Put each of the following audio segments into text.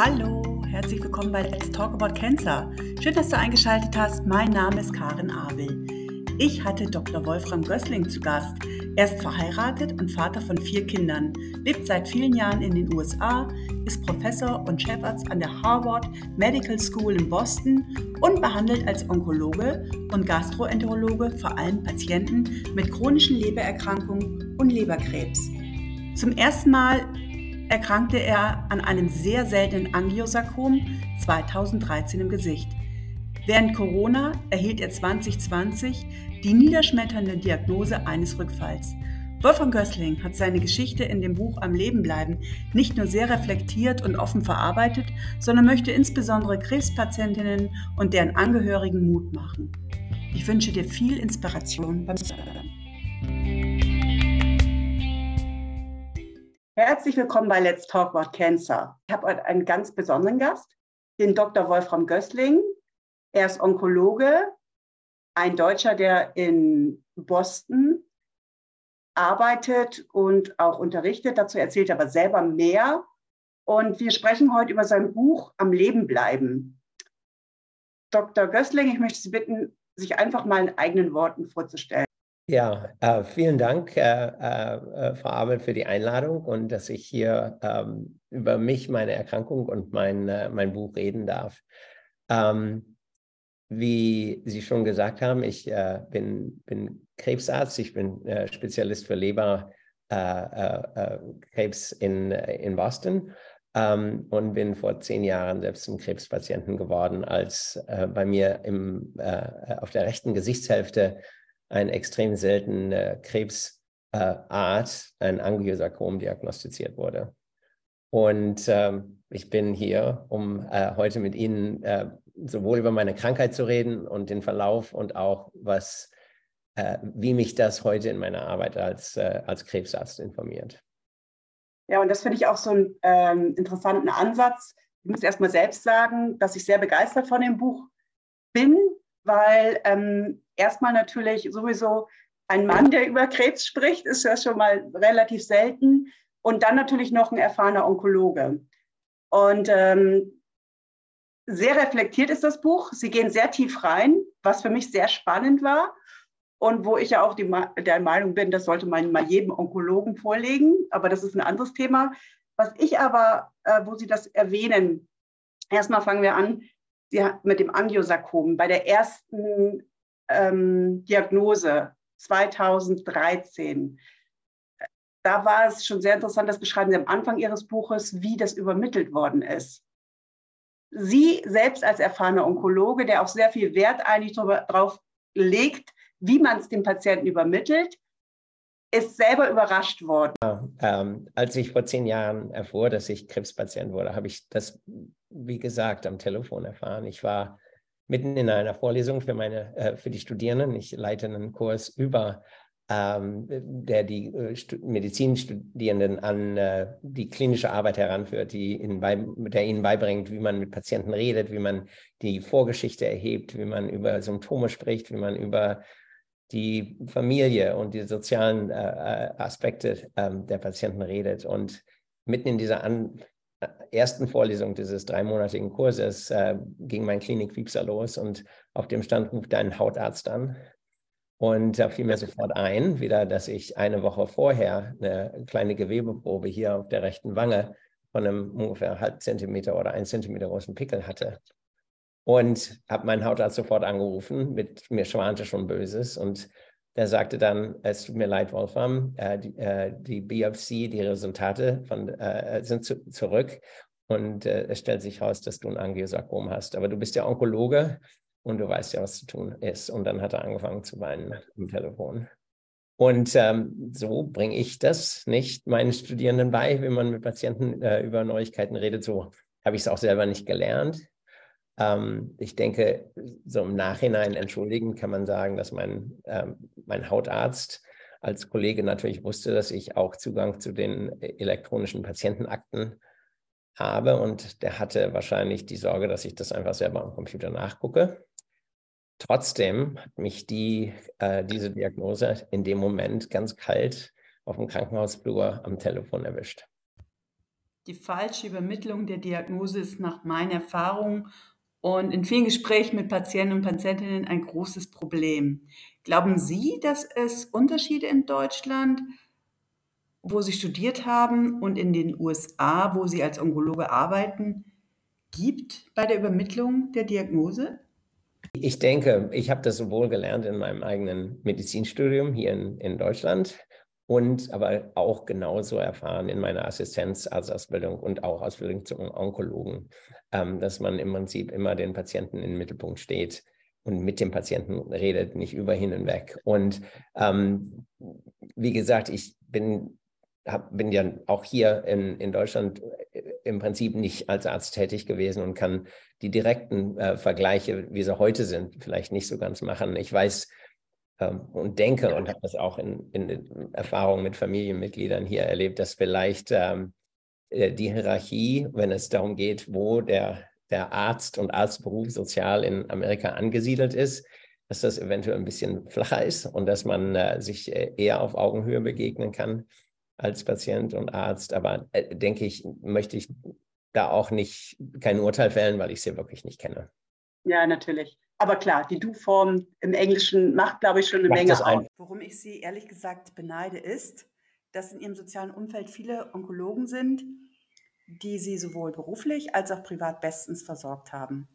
Hallo, herzlich willkommen bei Let's Talk About Cancer. Schön, dass du eingeschaltet hast. Mein Name ist Karin Abel. Ich hatte Dr. Wolfram Gößling zu Gast. Er ist verheiratet und Vater von vier Kindern, lebt seit vielen Jahren in den USA, ist Professor und Chefarzt an der Harvard Medical School in Boston und behandelt als Onkologe und Gastroenterologe vor allem Patienten mit chronischen Lebererkrankungen und Leberkrebs. Zum ersten Mal erkrankte er an einem sehr seltenen Angiosarkom 2013 im Gesicht. Während Corona erhielt er 2020 die niederschmetternde Diagnose eines Rückfalls. Wolfgang Gößling hat seine Geschichte in dem Buch Am Leben bleiben nicht nur sehr reflektiert und offen verarbeitet, sondern möchte insbesondere Krebspatientinnen und deren Angehörigen Mut machen. Ich wünsche dir viel Inspiration beim Zuhören. Herzlich willkommen bei Let's Talk About Cancer. Ich habe heute einen ganz besonderen Gast, den Dr. Wolfram Gößling. Er ist Onkologe, ein Deutscher, der in Boston arbeitet und auch unterrichtet. Dazu erzählt er aber selber mehr. Und wir sprechen heute über sein Buch Am Leben bleiben. Dr. Gößling, ich möchte Sie bitten, sich einfach mal in eigenen Worten vorzustellen. Ja, äh, vielen Dank, äh, äh, Frau Abel, für die Einladung und dass ich hier ähm, über mich, meine Erkrankung und mein, äh, mein Buch reden darf. Ähm, wie Sie schon gesagt haben, ich äh, bin, bin Krebsarzt, ich bin äh, Spezialist für Leberkrebs in, in Boston ähm, und bin vor zehn Jahren selbst zum Krebspatienten geworden, als bei mir im, auf der rechten Gesichtshälfte eine extrem seltene Krebsart, ein Angiosarkom, diagnostiziert wurde. Und ähm, ich bin hier, um äh, heute mit Ihnen äh, sowohl über meine Krankheit zu reden und den Verlauf und auch was, äh, wie mich das heute in meiner Arbeit als, äh, als Krebsarzt informiert. Ja, und das finde ich auch so einen ähm, interessanten Ansatz. Ich muss erst mal selbst sagen, dass ich sehr begeistert von dem Buch bin, weil ähm, erstmal natürlich sowieso ein Mann, der über Krebs spricht, ist ja schon mal relativ selten. Und dann natürlich noch ein erfahrener Onkologe. Und ähm, sehr reflektiert ist das Buch. Sie gehen sehr tief rein, was für mich sehr spannend war. Und wo ich ja auch die, der Meinung bin, das sollte man mal jedem Onkologen vorlegen. Aber das ist ein anderes Thema. Was ich aber, äh, wo Sie das erwähnen, erstmal fangen wir an, Sie mit dem Angiosarkom bei der ersten ähm, Diagnose 2013. Da war es schon sehr interessant, das beschreiben Sie am Anfang Ihres Buches, wie das übermittelt worden ist. Sie selbst als erfahrener Onkologe, der auch sehr viel Wert eigentlich darauf legt, wie man es dem Patienten übermittelt, ist selber überrascht worden. Ja, ähm, als ich vor zehn Jahren erfuhr, dass ich Krebspatient wurde, habe ich das, wie gesagt, am Telefon erfahren. Ich war mitten in einer Vorlesung für, meine, äh, für die Studierenden. Ich leite einen Kurs über, ähm, der die äh, Medizinstudierenden an äh, die klinische Arbeit heranführt, die ihnen der ihnen beibringt, wie man mit Patienten redet, wie man die Vorgeschichte erhebt, wie man über Symptome spricht, wie man über die Familie und die sozialen äh, äh, Aspekte ähm, der Patienten redet. Und mitten in dieser an, ersten Vorlesung dieses dreimonatigen Kurses äh, ging mein Klinikwiepser los und auf dem Stand ruft ein Hautarzt an. Und da fiel mir sofort ein, wieder, dass ich eine Woche vorher eine kleine Gewebeprobe hier auf der rechten Wange von einem ungefähr halb Zentimeter oder ein Zentimeter großen Pickel hatte und habe meinen Hautarzt sofort angerufen, mit mir schwante schon Böses und der sagte dann, es tut mir leid, Wolfram, äh, die, äh, die, Biopsie, die Resultate von, äh, sind zu, zurück und äh, es stellt sich heraus, dass du ein Angiosarkom hast. Aber du bist ja Onkologe und du weißt ja, was zu tun ist. Und dann hat er angefangen zu weinen am Telefon. Und ähm, so bringe ich das nicht meinen Studierenden bei, wenn man mit Patienten äh, über Neuigkeiten redet. So habe ich es auch selber nicht gelernt. Ähm, ich denke, so im Nachhinein entschuldigen kann man sagen, dass mein, ähm, mein Hautarzt als Kollege natürlich wusste, dass ich auch Zugang zu den elektronischen Patientenakten habe und der hatte wahrscheinlich die Sorge, dass ich das einfach selber am Computer nachgucke. Trotzdem hat mich die, äh, diese Diagnose in dem Moment ganz kalt auf dem Krankenhausflur am Telefon erwischt. Die falsche Übermittlung der Diagnose ist nach meiner Erfahrung und in vielen Gesprächen mit Patienten und Patientinnen ein großes Problem. Glauben Sie, dass es Unterschiede in Deutschland, wo Sie studiert haben, und in den USA, wo Sie als Onkologe arbeiten, gibt bei der Übermittlung der Diagnose? Ich denke, ich habe das sowohl gelernt in meinem eigenen Medizinstudium hier in, in Deutschland und aber auch genauso erfahren in meiner Assistenzarztausbildung und auch Ausbildung zum Onkologen, ähm, dass man im Prinzip immer den Patienten im Mittelpunkt steht und mit dem Patienten redet, nicht über hin und weg. Und ähm, wie gesagt, ich bin, hab, bin ja auch hier in, in Deutschland äh, im Prinzip nicht als Arzt tätig gewesen und kann die direkten äh, Vergleiche, wie sie heute sind, vielleicht nicht so ganz machen. Ich weiß, und denke und habe das auch in, in Erfahrungen mit Familienmitgliedern hier erlebt, dass vielleicht ähm, äh, die Hierarchie, wenn es darum geht, wo der, der Arzt und Arztberuf sozial in Amerika angesiedelt ist, dass das eventuell ein bisschen flacher ist und dass man äh, sich äh, eher auf Augenhöhe begegnen kann als Patient und Arzt. Aber äh, denke ich, möchte ich da auch nicht kein Urteil fällen, weil ich sie wirklich nicht kenne. Ja, natürlich. Aber klar, die Du-Form im Englischen macht, glaube ich, schon eine macht Menge aus. Worum ich Sie ehrlich gesagt beneide, ist, dass in Ihrem sozialen Umfeld viele Onkologen sind, die Sie sowohl beruflich als auch privat bestens versorgt haben.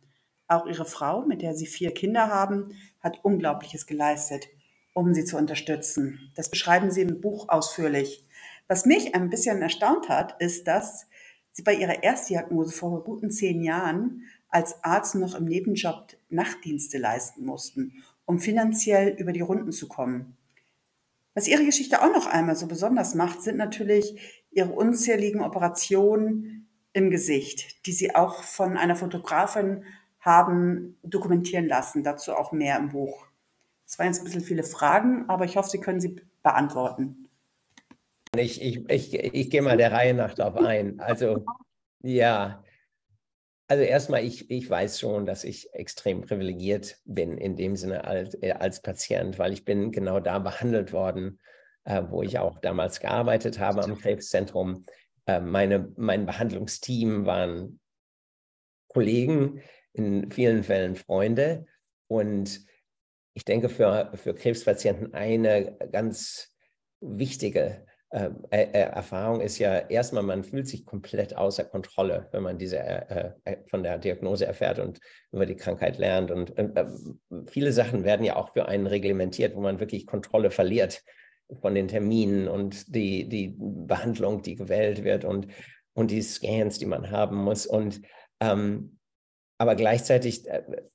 Auch Ihre Frau, mit der Sie vier Kinder haben, hat Unglaubliches geleistet, um Sie zu unterstützen. Das beschreiben Sie im Buch ausführlich. Was mich ein bisschen erstaunt hat, ist, dass Sie bei Ihrer Erstdiagnose vor guten zehn Jahren als Arzt noch im Nebenjob Nachtdienste leisten mussten, um finanziell über die Runden zu kommen. Was ihre Geschichte auch noch einmal so besonders macht, sind natürlich ihre unzähligen Operationen im Gesicht, die sie auch von einer Fotografin haben dokumentieren lassen. Dazu auch mehr im Buch. Das waren jetzt ein bisschen viele Fragen, aber ich hoffe, Sie können sie beantworten. Ich, ich, ich, ich gehe mal der Reihe nach darauf ein. Also ja, also erstmal, ich, ich weiß schon, dass ich extrem privilegiert bin in dem Sinne als, äh, als Patient, weil ich bin genau da behandelt worden, äh, wo ich auch damals gearbeitet habe am Krebszentrum. Äh, meine, mein Behandlungsteam waren Kollegen, in vielen Fällen Freunde. Und ich denke, für, für Krebspatienten eine ganz wichtige äh, äh, äh, Erfahrung ist ja erstmal, man fühlt sich komplett außer Kontrolle, wenn man diese äh, äh von der Diagnose erfährt und über die Krankheit lernt. Und äh, viele Sachen werden ja auch für einen reglementiert, wo man wirklich Kontrolle verliert von den Terminen und die, die Behandlung, die gewählt wird und, und die Scans, die man haben muss. Und ähm, aber gleichzeitig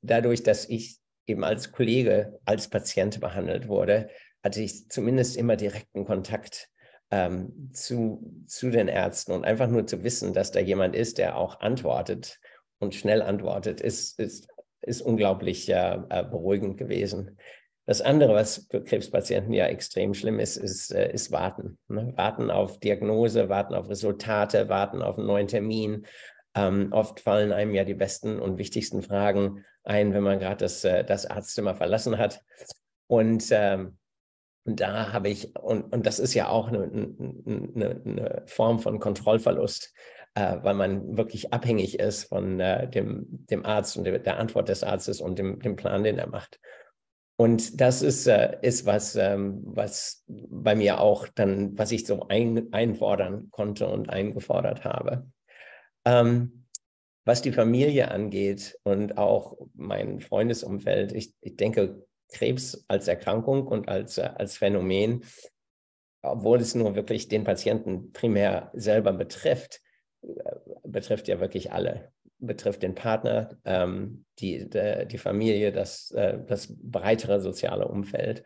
dadurch, dass ich eben als Kollege, als Patient behandelt wurde, hatte ich zumindest immer direkten Kontakt ähm, zu, zu den Ärzten und einfach nur zu wissen, dass da jemand ist, der auch antwortet und schnell antwortet, ist, ist, ist unglaublich äh, beruhigend gewesen. Das andere, was für Krebspatienten ja extrem schlimm ist, ist, äh, ist Warten. Ne? Warten auf Diagnose, warten auf Resultate, warten auf einen neuen Termin. Ähm, oft fallen einem ja die besten und wichtigsten Fragen ein, wenn man gerade das, äh, das Arztzimmer verlassen hat. Und ähm, und da habe ich, und, und das ist ja auch eine, eine, eine Form von Kontrollverlust, äh, weil man wirklich abhängig ist von äh, dem, dem Arzt und der, Antwort des Arztes und dem, dem Plan, den er macht. Und das ist, äh, ist was, ähm, was bei mir auch dann, was ich so ein, einfordern konnte und eingefordert habe. Ähm, was die Familie angeht und auch mein Freundesumfeld, ich, ich denke, Krebs als Erkrankung und als, äh, als Phänomen, obwohl es nur wirklich den Patienten primär selber betrifft, äh, betrifft ja wirklich alle. Betrifft den Partner, ähm, die, de, die Familie, das, äh, das breitere soziale Umfeld.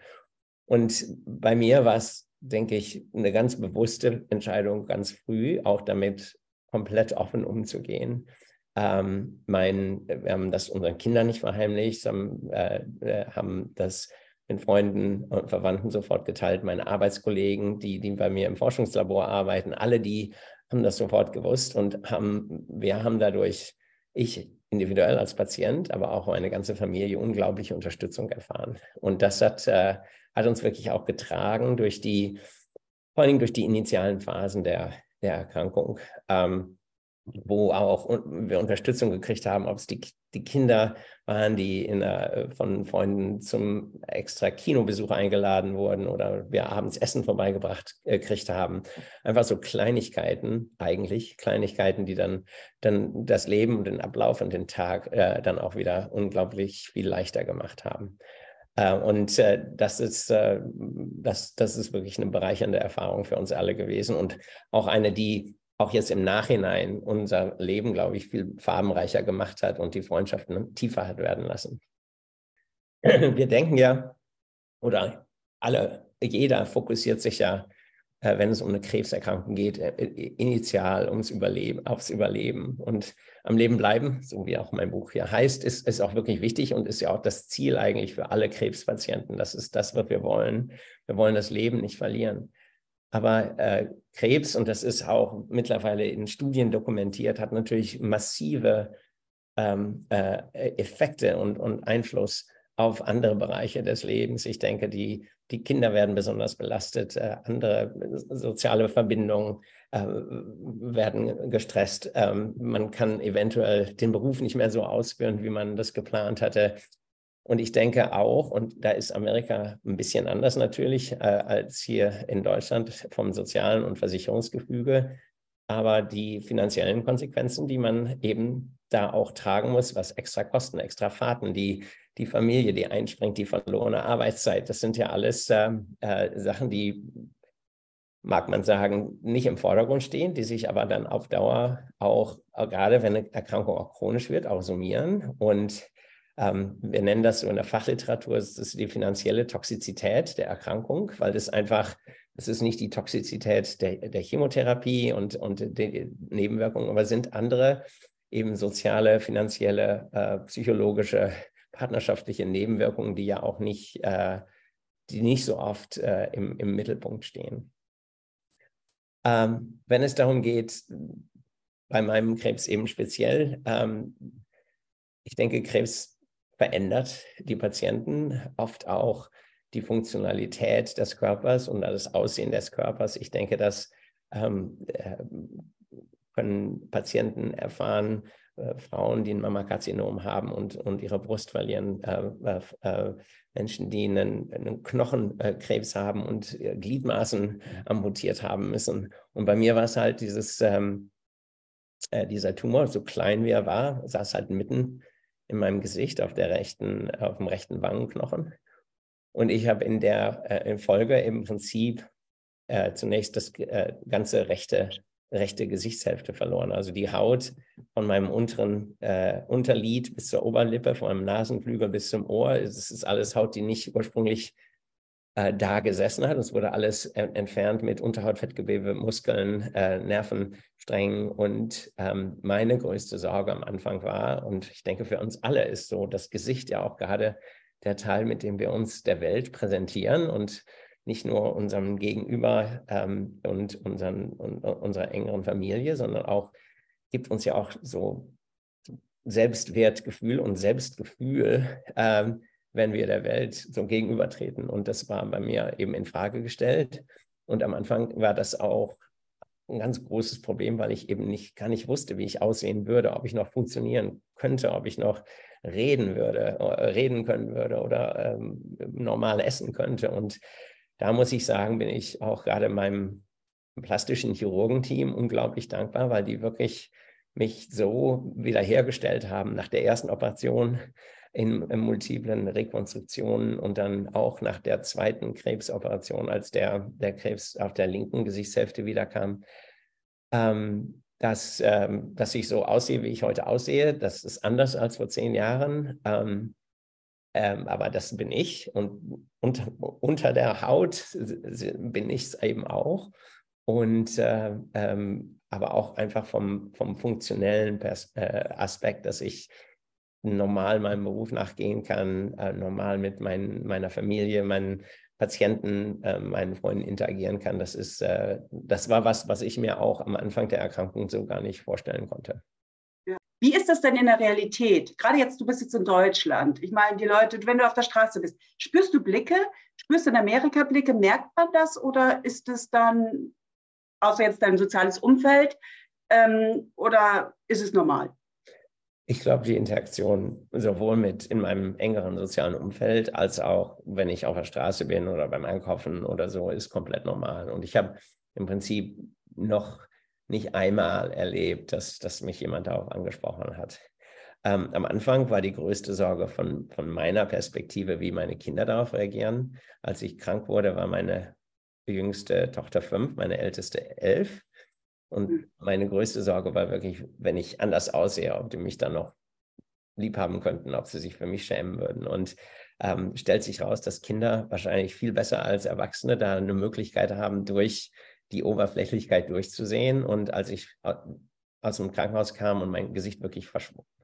Und bei mir war es, denke ich, eine ganz bewusste Entscheidung, ganz früh auch damit komplett offen umzugehen. Ähm, mein, wir haben das unseren Kindern nicht verheimlicht, haben, äh, äh, haben das mit Freunden und Verwandten sofort geteilt. Meine Arbeitskollegen, die, die bei mir im Forschungslabor arbeiten, alle die haben das sofort gewusst und haben, wir haben dadurch, ich individuell als Patient, aber auch meine ganze Familie unglaubliche Unterstützung erfahren. Und das hat, äh, hat uns wirklich auch getragen durch die, vor allem durch die initialen Phasen der, der Erkrankung. Ähm, wo auch wir Unterstützung gekriegt haben, ob es die, die Kinder waren, die der, von Freunden zum extra Kinobesuch eingeladen wurden oder wir abends Essen vorbeigebracht äh, gekriegt haben. Einfach so Kleinigkeiten eigentlich, Kleinigkeiten, die dann, dann das Leben und den Ablauf und den Tag äh, dann auch wieder unglaublich viel leichter gemacht haben. Äh, und äh, das, ist, äh, das, das ist wirklich eine bereichernde Erfahrung für uns alle gewesen und auch eine, die auch jetzt im Nachhinein unser Leben, glaube ich, viel farbenreicher gemacht hat und die Freundschaften tiefer hat werden lassen. Wir denken ja, oder alle, jeder fokussiert sich ja, äh, wenn es um eine Krebserkrankung geht, äh, initial ums Überleben, aufs Überleben und am Leben bleiben, so wie auch mein Buch hier heißt, ist, ist auch wirklich wichtig und ist ja auch das Ziel eigentlich für alle Krebspatienten. Das ist das, was wir wollen. Wir wollen das Leben nicht verlieren. Aber äh, Krebs, und das ist auch mittlerweile in Studien dokumentiert, hat natürlich massive ähm, äh, Effekte und, und Einfluss auf andere Bereiche des Lebens. Ich denke, die, die Kinder werden besonders belastet, äh, andere soziale Verbindungen äh, werden gestresst. Ähm, man kann eventuell den Beruf nicht mehr so ausführen, wie man das geplant hatte. Und ich denke auch, und da ist Amerika ein bisschen anders natürlich äh, als hier in Deutschland vom sozialen und Versicherungsgefüge, aber die finanziellen Konsequenzen, die man eben da auch tragen muss, was extra Kosten, extra Fahrten, die, die Familie, die einspringt, die verlorene Arbeitszeit, das sind ja alles äh, äh, Sachen, die, mag man sagen, nicht im Vordergrund stehen, die sich aber dann auf Dauer auch, auch gerade wenn eine Erkrankung auch chronisch wird, auch summieren. Und ähm, wir nennen das so in der Fachliteratur, das ist die finanzielle Toxizität der Erkrankung, weil das einfach, das ist nicht die Toxizität der, der Chemotherapie und, und die Nebenwirkungen, aber sind andere eben soziale, finanzielle, äh, psychologische, partnerschaftliche Nebenwirkungen, die ja auch nicht, äh, die nicht so oft äh, im, im Mittelpunkt stehen. Ähm, wenn es darum geht, bei meinem Krebs eben speziell, ähm, ich denke, Krebs verändert die Patienten oft auch die Funktionalität des Körpers und das Aussehen des Körpers. Ich denke, das ähm, äh, können Patienten erfahren, äh, Frauen, die ein Mammakarzinom haben und, und ihre Brust verlieren, äh, äh, äh Menschen, die einen, einen Knochenkrebs haben und Gliedmaßen amputiert haben müssen. Und bei mir war es halt dieses, ähm, äh, dieser Tumor, so klein wie er war, saß halt mitten in meinem Gesicht, auf der rechten, auf dem rechten Wangenknochen. Und ich habe in der äh, in Folge im Prinzip äh, zunächst das äh, ganze rechte, rechte Gesichtshälfte verloren. Also die Haut von meinem unteren äh, Unterlid bis zur Oberlippe, von meinem Nasenflügel bis zum Ohr. Es ist alles Haut, die nicht ursprünglich äh, da gesessen hat. Es wurde alles entfernt mit Unterhautfettgewebe, Muskeln, äh, Nervensträngen. Und ähm, meine größte Sorge am Anfang war, und ich denke für uns alle ist so, das Gesicht ja auch gerade der Teil, mit dem wir uns der Welt präsentieren und nicht nur unserem Gegenüber ähm, und, unseren, und unserer engeren Familie, sondern auch gibt uns ja auch so Selbstwertgefühl und Selbstgefühl, ähm, wenn wir der Welt so gegenübertreten. Und das war bei mir eben in Frage gestellt. Und am Anfang war das auch ein ganz großes Problem, weil ich eben nicht gar nicht wusste, wie ich aussehen würde, ob ich noch funktionieren könnte, ob ich noch reden würde, äh, reden können würde oder ähm, normal essen könnte. Und da muss ich sagen, bin ich auch gerade meinem plastischen Chirurgenteam unglaublich dankbar, weil die wirklich mich so wiederhergestellt haben nach der ersten Operation in, in multiplen Rekonstruktionen und dann auch nach der zweiten Krebsoperation, als der, der Krebs auf der linken Gesichtshälfte wiederkam, ähm, dass, ähm, dass ich so aussehe, wie ich heute aussehe. Das ist anders als vor zehn Jahren. Ähm, ähm, aber das bin ich und unter, unter der Haut bin ich es eben auch. Und äh, ähm, aber auch einfach vom, vom funktionellen Pers äh, Aspekt, dass ich normal meinem Beruf nachgehen kann, äh, normal mit mein, meiner Familie, meinen Patienten, äh, meinen Freunden interagieren kann. Das ist, äh, das war was, was ich mir auch am Anfang der Erkrankung so gar nicht vorstellen konnte. Wie ist das denn in der Realität? Gerade jetzt, du bist jetzt in Deutschland. Ich meine, die Leute, wenn du auf der Straße bist, spürst du Blicke? Spürst du in Amerika Blicke? Merkt man das? Oder ist es dann, außer jetzt dein soziales Umfeld, Ähm, oder ist es normal? Ich glaube, die Interaktion sowohl mit in meinem engeren sozialen Umfeld als auch, wenn ich auf der Straße bin oder beim Einkaufen oder so, ist komplett normal. Und ich habe im Prinzip noch nicht einmal erlebt, dass, dass mich jemand darauf angesprochen hat. Ähm, am Anfang war die größte Sorge von, von meiner Perspektive, wie meine Kinder darauf reagieren. Als ich krank wurde, war meine jüngste Tochter fünf, meine älteste elf. Und hm. meine größte Sorge war wirklich, wenn ich anders aussehe, ob die mich dann noch lieb haben könnten, ob sie sich für mich schämen würden. Und ähm, stellt sich raus, dass Kinder wahrscheinlich viel besser als Erwachsene da eine Möglichkeit haben, durch die Oberflächlichkeit durchzusehen. Und als ich aus dem Krankenhaus kam und mein Gesicht wirklich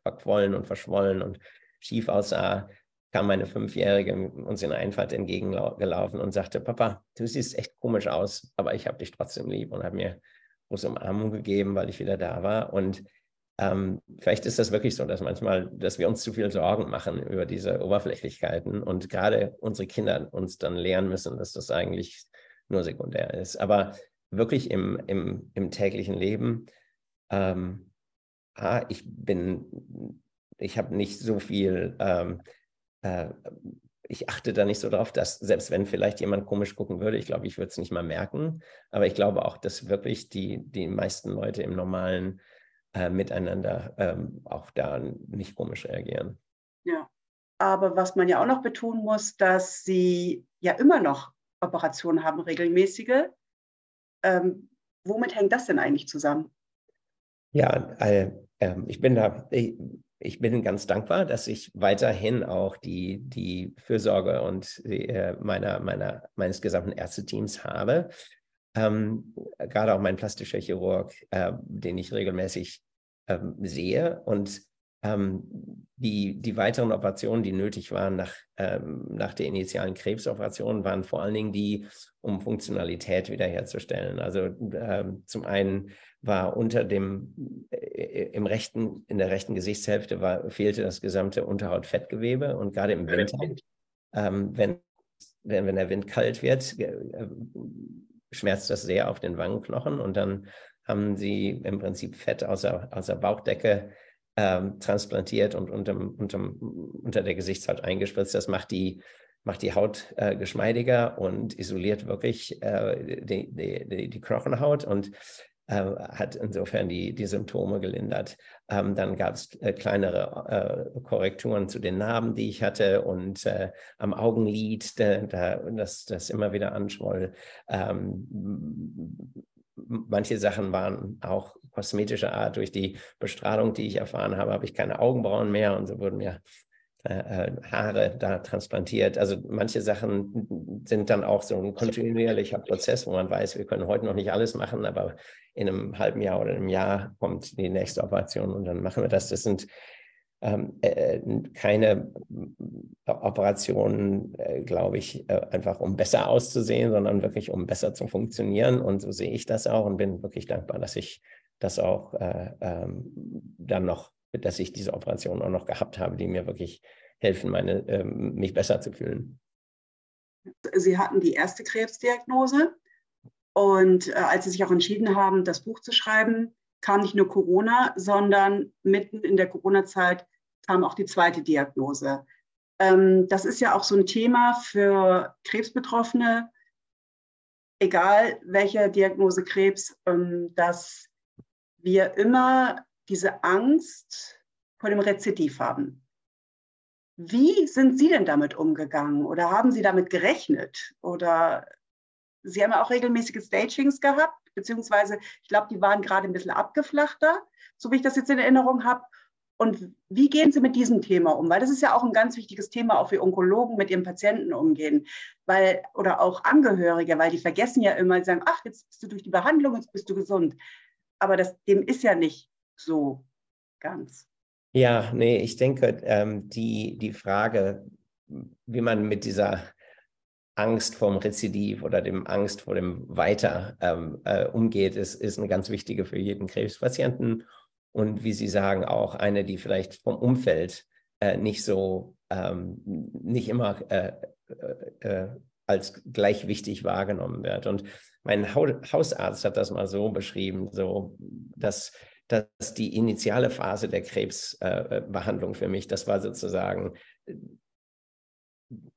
verquollen und verschwollen und schief aussah, kam meine Fünfjährige uns in Einfahrt entgegengelaufen und sagte, Papa, du siehst echt komisch aus, aber ich habe dich trotzdem lieb und hat mir große Umarmung gegeben, weil ich wieder da war. Und ähm, vielleicht ist das wirklich so, dass manchmal, dass wir uns zu viel Sorgen machen über diese Oberflächlichkeiten und gerade unsere Kinder uns dann lernen müssen, dass das eigentlich nur sekundär ist. Aber wirklich im, im, im täglichen Leben ähm, ah, ich bin, ich habe nicht so viel, ähm, äh, ich achte da nicht so drauf, dass selbst wenn vielleicht jemand komisch gucken würde, ich glaube, ich würde es nicht mal merken. Aber ich glaube auch, dass wirklich die, die meisten Leute im normalen äh, Miteinander ähm, auch da nicht komisch reagieren. Ja, aber was man ja auch noch betonen muss, dass sie ja immer noch Operationen haben, regelmäßige. Ähm, womit hängt das denn eigentlich zusammen? Ja, äh, äh, ich bin da, ich, ich, bin ganz dankbar, dass ich weiterhin auch die, die Fürsorge und die, äh, meiner, meiner, meines gesamten Ärzteteams habe. Ähm, gerade auch mein plastischer Chirurg, äh, den ich regelmäßig ähm, sehe und ähm, die, die weiteren Operationen, die nötig waren nach, ähm, nach der initialen Krebsoperation, waren vor allen Dingen die, um Funktionalität wiederherzustellen. Also ähm, zum einen war unter dem, äh, im rechten, in der rechten Gesichtshälfte war, fehlte das gesamte Unterhautfettgewebe und gerade im Winter, ähm, wenn, wenn, wenn der Wind kalt wird, äh, schmerzt das sehr auf den Wangenknochen und dann haben sie im Prinzip Fett aus der, aus der Bauchdecke ähm, transplantiert und unterm, unterm, unter der Gesichtshaut eingespritzt. Das macht die, macht die Haut äh, geschmeidiger und isoliert wirklich äh, die, die, die, Knochenhaut und äh, hat insofern die, die Symptome gelindert. Ähm, dann gab es äh, kleinere äh, Korrekturen zu den Narben, die ich hatte und äh, am Augenlid, da, da, das, das immer wieder anschwoll. Ähm, manche Sachen waren auch kosmetischer Art. Durch die Bestrahlung, die ich erfahren habe, habe ich keine Augenbrauen mehr und so wurden mir äh, äh, Haare da transplantiert. Also manche Sachen sind dann auch so ein kontinuierlicher Prozess, wo man weiß, wir können heute noch nicht alles machen, aber in einem halben Jahr oder einem Jahr kommt die nächste Operation und dann machen wir das. Das sind ähm, äh, keine Operationen, äh, glaube ich, äh, einfach um besser auszusehen, sondern wirklich um besser zu funktionieren. Und so sehe ich das auch und bin wirklich dankbar, dass ich das auch äh, ähm, dann noch, dass ich diese Operation auch noch gehabt habe, die mir wirklich helfen, meine, ähm, mich besser zu fühlen. Sie hatten die erste Krebsdiagnose und äh, als Sie sich auch entschieden haben, das Buch zu schreiben, kam nicht nur Corona, sondern mitten in der Corona-Zeit kam auch die zweite Diagnose. Ähm, das ist ja auch so ein Thema für Krebsbetroffene, egal welche Diagnose Krebs, ähm, dass wir immer diese Angst vor dem Rezidiv haben. Wie sind Sie denn damit umgegangen oder haben Sie damit gerechnet? Oder Sie haben ja auch regelmäßige Stagings gehabt, beziehungsweise ich glaube, die waren gerade ein bisschen abgeflachter, so wie ich das jetzt in Erinnerung habe. Und wie gehen Sie mit diesem Thema um? Weil das ist ja auch ein ganz wichtiges Thema, auch wie Onkologen mit ihren Patienten umgehen, weil oder auch Angehörige, weil die vergessen ja immer, die sagen, ach, jetzt bist du durch die Behandlung, jetzt bist du gesund. Aber das, dem ist ja nicht so ganz. Ja, nee, ich denke, ähm, die, die Frage, wie man mit dieser Angst vorm Rezidiv oder dem Angst vor dem Weiter ähm, äh, umgeht, ist, ist eine ganz wichtige für jeden Krebspatienten und wie Sie sagen, auch eine, die vielleicht vom Umfeld äh, nicht so, ähm, nicht immer äh, äh, äh als gleich wichtig wahrgenommen wird. Und mein Hausarzt hat das mal so beschrieben, so dass, dass die initiale Phase der Krebsbehandlung äh, für mich, das war sozusagen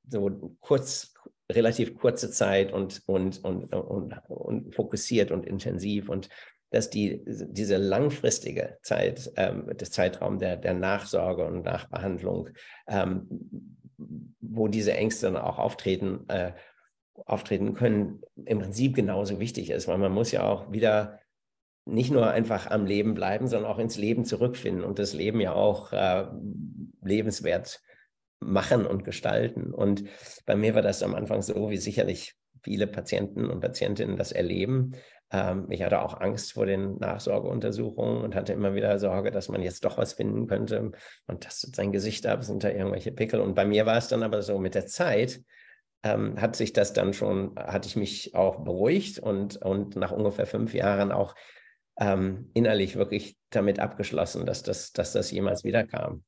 so kurz, relativ kurze Zeit und, und, und, und, und fokussiert und intensiv und dass die, diese langfristige Zeit, ähm, das Zeitraum der, der Nachsorge und Nachbehandlung, ähm, wo diese Ängste dann auch auftreten, äh, auftreten können, im Prinzip genauso wichtig ist, weil man muss ja auch wieder nicht nur einfach am Leben bleiben, sondern auch ins Leben zurückfinden und das Leben ja auch äh, lebenswert machen und gestalten. Und bei mir war das am Anfang so, wie sicherlich viele Patienten und Patientinnen das erleben. Ähm, ich hatte auch Angst vor den Nachsorgeuntersuchungen und hatte immer wieder Sorge, dass man jetzt doch was finden könnte. Man tastet sein Gesicht ab, sind da irgendwelche Pickel. Und bei mir war es dann aber so mit der Zeit, ähm, hat sich das dann schon, hatte ich mich auch beruhigt und, und nach ungefähr fünf Jahren auch ähm, innerlich wirklich damit abgeschlossen, dass das, dass das jemals wiederkam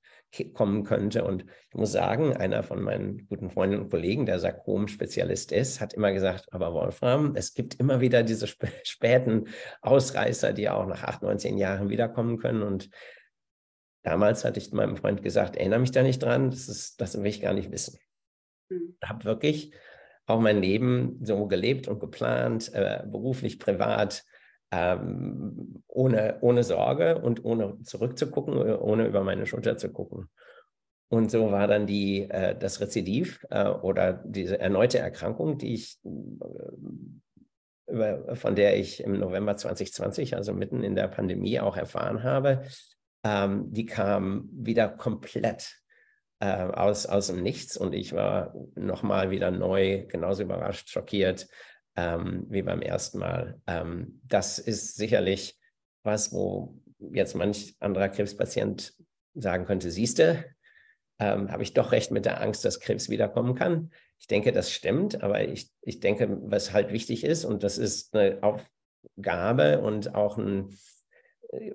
kommen könnte. Und ich muss sagen, einer von meinen guten Freunden und Kollegen, der Sarkom-Spezialist ist, hat immer gesagt, aber Wolfram, es gibt immer wieder diese sp späten Ausreißer, die auch nach acht, neun, zehn Jahren wiederkommen können. Und damals hatte ich meinem Freund gesagt, erinnere mich da nicht dran, das, ist, das will ich gar nicht wissen. Mhm. Ich habe wirklich auch mein Leben so gelebt und geplant, äh, beruflich, privat, ähm, ohne, ohne Sorge und ohne zurückzugucken, ohne über meine Schulter zu gucken. Und so war dann die, äh, das Rezidiv äh, oder diese erneute Erkrankung, die ich, äh, über, von der ich im November 2020, also mitten in der Pandemie, auch erfahren habe, ähm, die kam wieder komplett äh, aus, aus dem Nichts und ich war nochmal wieder neu, genauso überrascht, schockiert, ähm, wie beim ersten Mal. Ähm, das ist sicherlich was, wo jetzt manch anderer Krebspatient sagen könnte, siehste, ähm, habe ich doch recht mit der Angst, dass Krebs wiederkommen kann. Ich denke, das stimmt, aber ich, ich denke, was halt wichtig ist, und das ist eine Aufgabe und auch ein,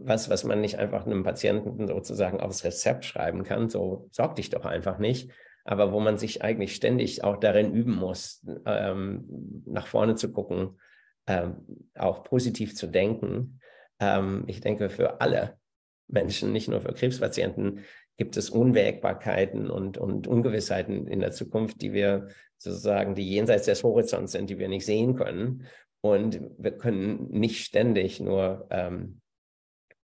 was, was man nicht einfach einem Patienten sozusagen aufs Rezept schreiben kann, so sorg dich doch einfach nicht, aber wo man sich eigentlich ständig auch darin üben muss, ähm, nach vorne zu gucken, ähm, auch positiv zu denken. Ähm, ich denke, für alle Menschen, nicht nur für Krebspatienten, gibt es Unwägbarkeiten und, und Ungewissheiten in der Zukunft, die wir sozusagen, die jenseits des Horizonts sind, die wir nicht sehen können. Und wir können nicht ständig nur ähm,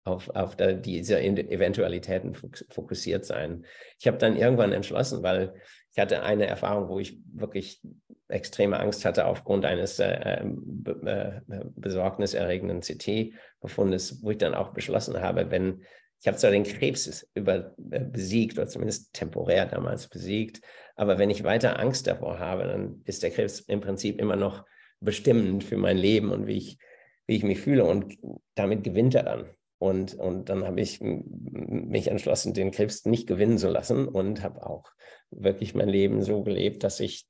auf, auf diese Eventualitäten fokussiert sein. Ich habe dann irgendwann entschlossen, weil ich hatte eine Erfahrung, wo ich wirklich extreme Angst hatte aufgrund eines äh, ähm, äh, besorgniserregenden CT-Befundes, wo ich dann auch beschlossen habe, wenn ich habe zwar den Krebs über, äh, besiegt oder zumindest temporär damals besiegt, aber wenn ich weiter Angst davor habe, dann ist der Krebs im Prinzip immer noch bestimmend für mein Leben und wie ich, wie ich mich fühle und damit gewinnt er dann. Und, und dann habe ich mich entschlossen, den Krebs nicht gewinnen zu lassen und habe auch wirklich mein Leben so gelebt, dass ich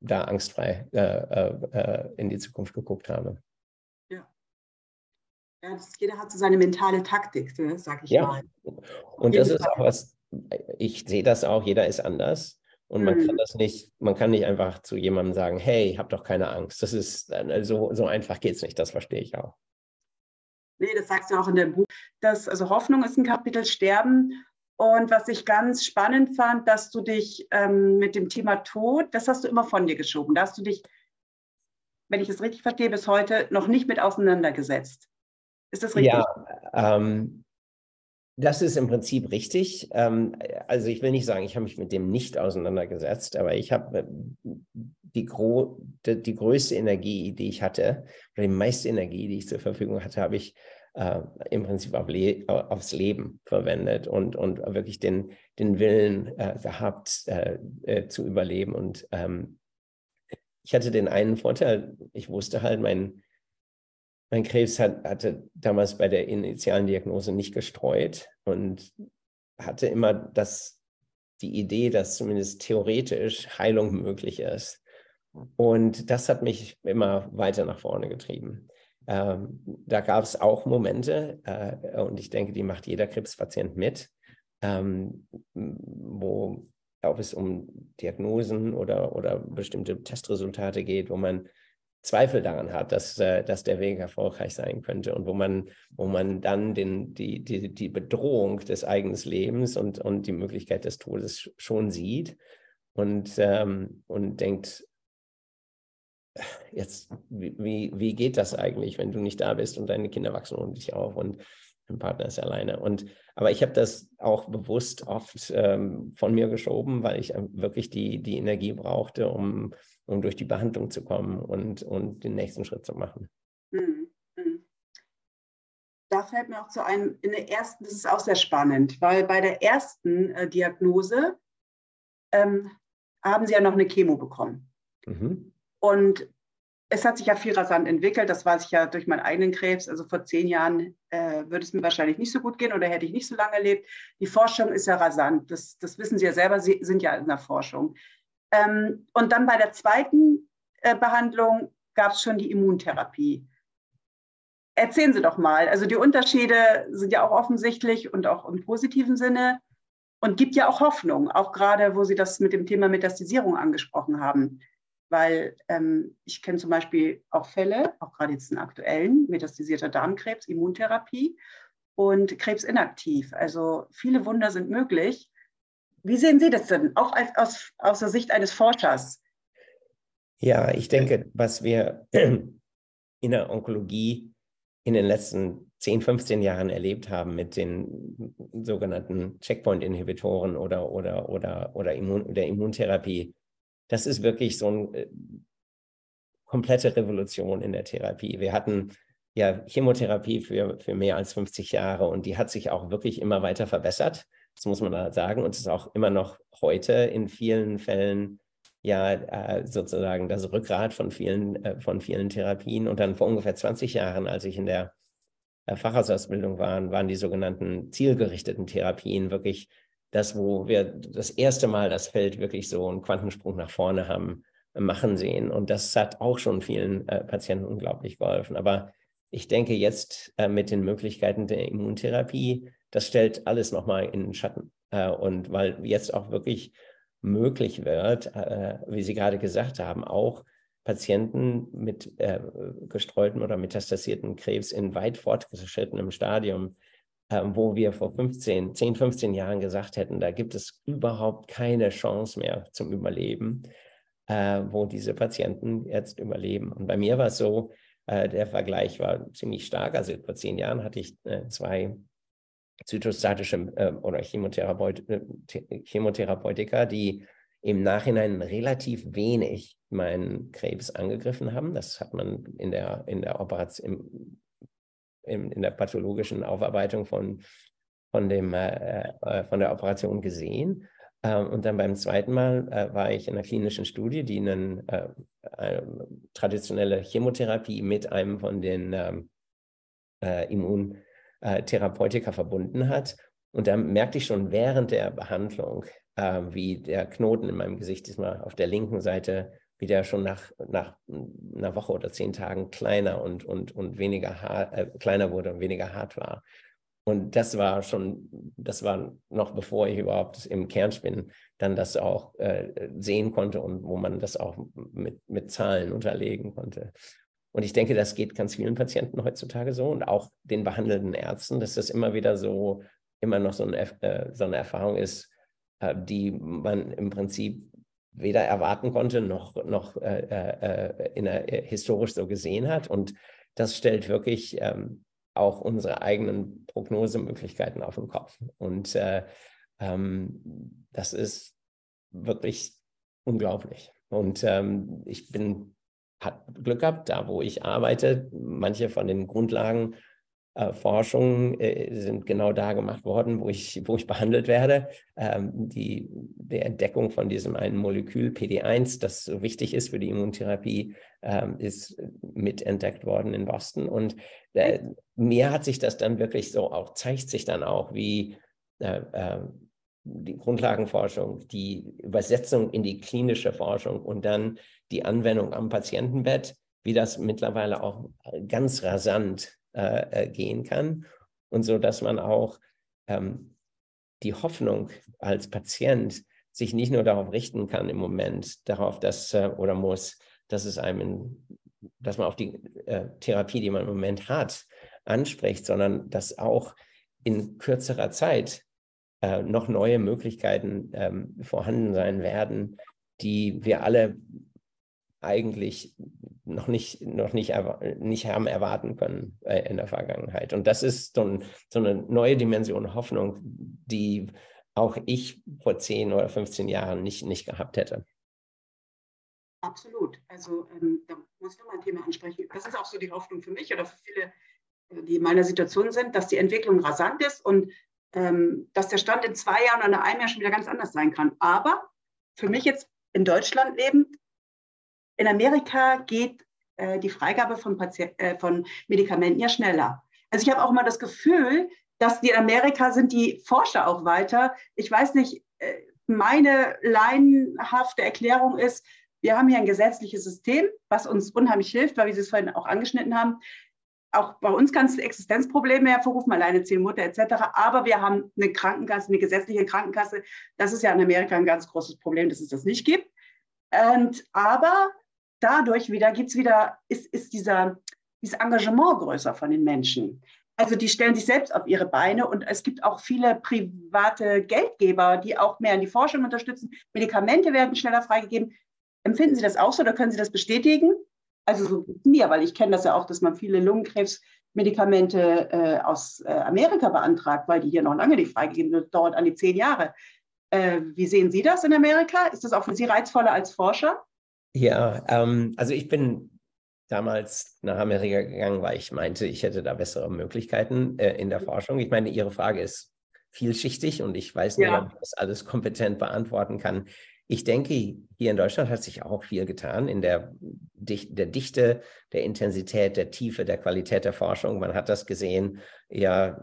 da angstfrei äh, äh, äh in die Zukunft geguckt habe. Ja. ja das, jeder hat so seine mentale Taktik, ne, sag ich ja. mal. Und das ist auch was, ich sehe das auch, jeder ist anders. Und man mhm. kann das nicht, man kann nicht einfach zu jemandem sagen, hey, hab doch keine Angst. Das ist, so, so einfach geht es nicht, das verstehe ich auch. Nee, das sagst du auch in dem Buch. Das, also Hoffnung ist ein Kapitel Sterben. Und was ich ganz spannend fand, dass du dich ähm, mit dem Thema Tod, das hast du immer von dir geschoben. Da hast du dich, wenn ich es richtig verstehe, bis heute noch nicht mit auseinandergesetzt. Ist das richtig? Ja, ähm, das ist im Prinzip richtig. Ähm, also ich will nicht sagen, ich habe mich mit dem nicht auseinandergesetzt, aber ich habe äh, die, gro die, größte Energie, die ich hatte, oder die meiste Energie, die ich zur Verfügung hatte, habe ich äh, im Prinzip auf Le aufs Leben verwendet und, und wirklich den, den Willen äh, gehabt, äh, äh zu überleben. Und ähm, ich hatte den einen Vorteil, ich wusste halt, mein, mein Krebs hat, hatte damals bei der initialen Diagnose nicht gestreut und hatte immer das, die Idee, dass zumindest theoretisch Heilung möglich ist. Und das hat mich immer weiter nach vorne getrieben. Ähm, da gab es auch Momente, äh, und ich denke, die macht jeder Krebspatient mit, ähm, wo ob es um Diagnosen oder, oder bestimmte Testresultate geht, wo man Zweifel daran hat, dass, äh, dass der Weg erfolgreich sein könnte und wo man, wo man dann den, die, die, die Bedrohung des eigenen Lebens und, und die Möglichkeit des Todes schon sieht und, ähm, und denkt, jetzt, wie, wie geht das eigentlich, wenn du nicht da bist und deine Kinder wachsen ohne dich auf und dein Partner ist alleine. Und, aber ich habe das auch bewusst oft ähm, von mir geschoben, weil ich wirklich die, die Energie brauchte, um, um durch die Behandlung zu kommen und, und den nächsten Schritt zu machen. Mhm. mhm. Da fällt mir auch zu einem, in der ersten, das ist auch sehr spannend, weil bei der ersten äh, Diagnose ähm, haben Sie ja noch eine Chemo bekommen. Mhm. Und es hat sich ja viel rasant entwickelt. Das weiß ich ja durch meinen eigenen Krebs. Also vor zehn Jahren äh, würde es mir wahrscheinlich nicht so gut gehen oder hätte ich nicht so lange gelebt. Die Forschung ist ja rasant. Das, das wissen Sie ja selber. Sie sind ja in der Forschung. Ähm, und dann bei der zweiten äh, Behandlung gab es schon die Immuntherapie. Erzählen Sie doch mal. Also die Unterschiede sind ja auch offensichtlich und auch im positiven Sinne und gibt ja auch Hoffnung, auch gerade, wo Sie das mit dem Thema Metastasierung angesprochen haben weil ähm, ich kenne zum Beispiel auch Fälle, auch gerade jetzt einen aktuellen, metastasierter Darmkrebs, Immuntherapie und Krebs inaktiv. Also viele Wunder sind möglich. Wie sehen Sie das denn, auch als, aus, aus der Sicht eines Forschers? Ja, ich denke, was wir in der Onkologie in den letzten 10, 15 Jahren erlebt haben mit den sogenannten Checkpoint-Inhibitoren oder, oder, oder, oder Immun der Immuntherapie, das ist wirklich so eine äh, komplette Revolution in der Therapie. Wir hatten ja Chemotherapie für, für mehr als 50 Jahre und die hat sich auch wirklich immer weiter verbessert. Das muss man da sagen. Und es ist auch immer noch heute in vielen Fällen ja äh, sozusagen das Rückgrat von vielen, äh, von vielen Therapien. Und dann vor ungefähr 20 Jahren, als ich in der Facharztausbildung war, waren die sogenannten zielgerichteten Therapien wirklich das, wo wir das erste Mal das Feld wirklich so einen Quantensprung nach vorne haben machen sehen. Und das hat auch schon vielen äh, Patienten unglaublich geholfen. Aber ich denke jetzt äh, mit den Möglichkeiten der Immuntherapie, das stellt alles nochmal in den Schatten. Äh, und weil jetzt auch wirklich möglich wird, äh, wie Sie gerade gesagt haben, auch Patienten mit äh, gestreutem oder metastasierten Krebs in weit fortgeschrittenem Stadium wo wir vor 15, 10, 15 Jahren gesagt hätten, da gibt es überhaupt keine Chance mehr zum Überleben, äh, wo diese Patienten jetzt überleben. Und bei mir war es so, äh, der Vergleich war ziemlich stark. Also vor zehn Jahren hatte ich äh, zwei zytostatische äh, oder Chemotherapeut, äh, Chemotherapeutika, die im Nachhinein relativ wenig meinen Krebs angegriffen haben. Das hat man in der, in der Operation, in, in der pathologischen Aufarbeitung von, von, dem, äh, äh, von der Operation gesehen. Ähm, und dann beim zweiten Mal äh, war ich in einer klinischen Studie, die eine, äh, eine traditionelle Chemotherapie mit einem von den ähm, äh, Immuntherapeutika verbunden hat. Und da merkte ich schon während der Behandlung, äh, wie der Knoten in meinem Gesicht diesmal auf der linken Seite wie der schon nach, nach einer Woche oder zehn Tagen kleiner und, und, und weniger hart, äh, kleiner wurde und weniger hart war. Und das war schon, das war noch bevor ich überhaupt im Kernspin dann das auch äh, sehen konnte und wo man das auch mit, mit Zahlen unterlegen konnte. Und ich denke, das geht ganz vielen Patienten heutzutage so und auch den behandelnden Ärzten, dass das immer wieder so, immer noch so eine, äh, so eine Erfahrung ist, äh, die man im Prinzip weder erwarten konnte noch, noch äh, äh, in der, äh, historisch so gesehen hat. Und das stellt wirklich ähm, auch unsere eigenen Prognosemöglichkeiten auf den Kopf. Und äh, ähm, das ist wirklich unglaublich. Und ähm, ich bin, hat Glück gehabt, da wo ich arbeite, manche von den Grundlagen äh, Forschungen äh, sind genau da gemacht worden, wo ich, wo ich behandelt werde. Ähm, die, die Entdeckung von diesem einen Molekül PD1, das so wichtig ist für die Immuntherapie, ähm, ist mitentdeckt worden in Boston. Und äh, mir hat sich das dann wirklich so auch, zeigt sich dann auch, wie äh, ähm, die Grundlagenforschung, die Übersetzung in die klinische Forschung und dann die Anwendung am Patientenbett, wie das mittlerweile auch ganz rasant äh, äh, gehen kann. Und so, dass man auch ähm, die Hoffnung als Patient sich nicht nur darauf richten kann im Moment, darauf, dass äh, oder muss, dass es einem in dass man auf die äh, Therapie, die man im Moment hat, anspricht, sondern dass auch in kürzerer Zeit äh, noch neue Möglichkeiten ähm, vorhanden sein werden, die wir alle eigentlich noch nicht, noch nicht, nicht haben erwarten können äh, in der Vergangenheit. Und das ist so, ein, so, eine neue Dimension Hoffnung, die auch ich vor 10 oder 15 Jahren nicht, nicht gehabt hätte. Absolut. Also ähm, da muss ich nochmal ein Thema ansprechen. Das ist auch so die Hoffnung für mich oder für viele, äh, die in meiner Situation sind, dass die Entwicklung rasant ist und ähm, dass der Stand in zwei Jahren oder einem Jahr schon wieder ganz anders sein kann. Aber für mich jetzt in Deutschland lebend, in Amerika geht äh, die Freigabe von, äh, von Medikamenten ja schneller. Also ich habe auch mal das Gefühl, dass die in Amerika sind die Forscher auch weiter. Ich weiß nicht, äh, meine laienhafte Erklärung ist, wir haben hier ein gesetzliches System, was uns unheimlich hilft, weil wir es vorhin auch angeschnitten haben. Auch bei uns kann es Existenzprobleme hervorrufen, alleine Zielmutter etc. Aber wir haben eine Krankenkasse, eine gesetzliche Krankenkasse. Das ist ja in Amerika ein ganz großes Problem, dass es das nicht gibt. Und, aber dadurch wieder gibt es wieder, ist, ist dieser, dieses Engagement größer von den Menschen. Also die stellen sich selbst auf ihre Beine und es gibt auch viele private Geldgeber, die auch mehr in die Forschung unterstützen. Medikamente werden schneller freigegeben. Empfinden Sie das auch so oder können Sie das bestätigen? Also so mir, weil ich kenne das ja auch, dass man viele Lungenkrebsmedikamente äh, aus äh, Amerika beantragt, weil die hier noch lange nicht freigegeben sind, dauert an die zehn Jahre. Äh, wie sehen Sie das in Amerika? Ist das auch für Sie reizvoller als Forscher? Ja, ähm, also ich bin damals nach Amerika gegangen, weil ich meinte, ich hätte da bessere Möglichkeiten äh, in der mhm. Forschung. Ich meine, Ihre Frage ist vielschichtig und ich weiß nicht, ja. ob ich das alles kompetent beantworten kann. Ich denke, hier in Deutschland hat sich auch viel getan in der, der Dichte, der Intensität, der Tiefe, der Qualität der Forschung. Man hat das gesehen. Ja,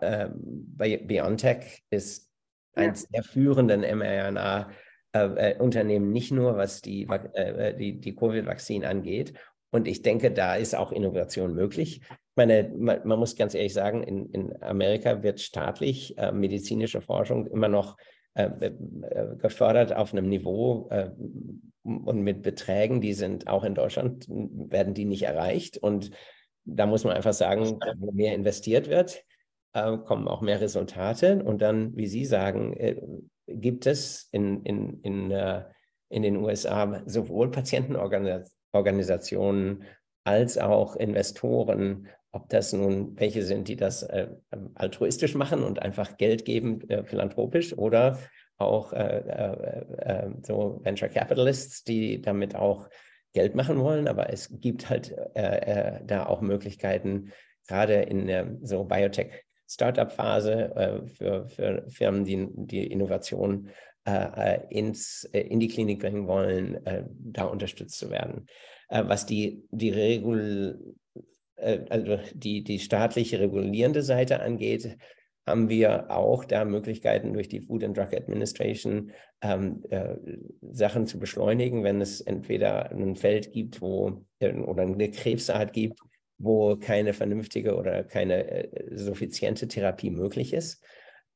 äh, bei BioNTech ist ja. eines der führenden mRNA äh, äh, Unternehmen, nicht nur was die, äh, die, die Covid-Vakzin angeht. Und ich denke, da ist auch Innovation möglich. Ich meine, man, man muss ganz ehrlich sagen, in, in Amerika wird staatlich äh, medizinische Forschung immer noch äh, äh, gefördert auf einem Niveau und mit Beträgen, die sind auch in Deutschland, werden die nicht erreicht. Und da muss man einfach sagen, wo mehr investiert wird, kommen auch mehr Resultate. Und dann, wie Sie sagen, gibt es in, in, in, äh, in den USA sowohl Patientenorganisationen als auch Investoren, ob das nun welche sind, die das äh, altruistisch machen und einfach Geld geben, äh, philanthropisch, oder auch äh, äh, äh, so Venture Capitalists, die damit auch Geld machen wollen. Aber es gibt halt da auch Möglichkeiten, gerade in so Biotech Startup-Phase äh, für, für Firmen, die die Innovation äh, äh ins, äh, in die Klinik bringen wollen, äh, da unterstützt zu werden. Was die, die Regul also die, die staatliche regulierende Seite angeht, haben wir auch da Möglichkeiten durch die Food and Drug Administration ähm, äh, Sachen zu beschleunigen, wenn es entweder ein Feld gibt, wo oder eine Krebsart gibt, wo keine vernünftige oder keine äh, suffiziente Therapie möglich ist.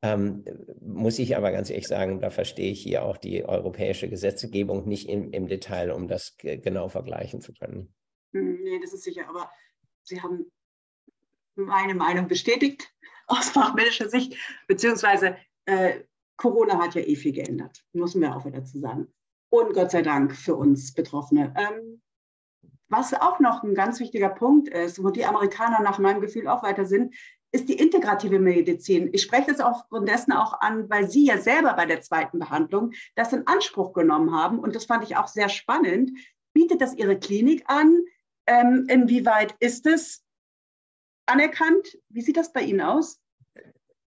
Ähm, muss ich aber ganz ehrlich sagen, da verstehe ich hier auch die europäische Gesetzgebung nicht im, im Detail, um das genau vergleichen zu können. Hm, nee, das ist sicher, aber Sie haben meine Meinung bestätigt aus fachmännischer Sicht, beziehungsweise äh, Corona hat ja eh viel geändert, müssen wir auch wieder dazu sagen. Und Gott sei Dank für uns Betroffene. Ähm, was auch noch ein ganz wichtiger Punkt ist, wo die Amerikaner nach meinem Gefühl auch weiter sind, ist die integrative Medizin. Ich spreche das aufgrund dessen auch an, weil Sie ja selber bei der zweiten Behandlung das in Anspruch genommen haben. Und das fand ich auch sehr spannend. Bietet das Ihre Klinik an? Ähm, inwieweit ist es anerkannt? Wie sieht das bei Ihnen aus?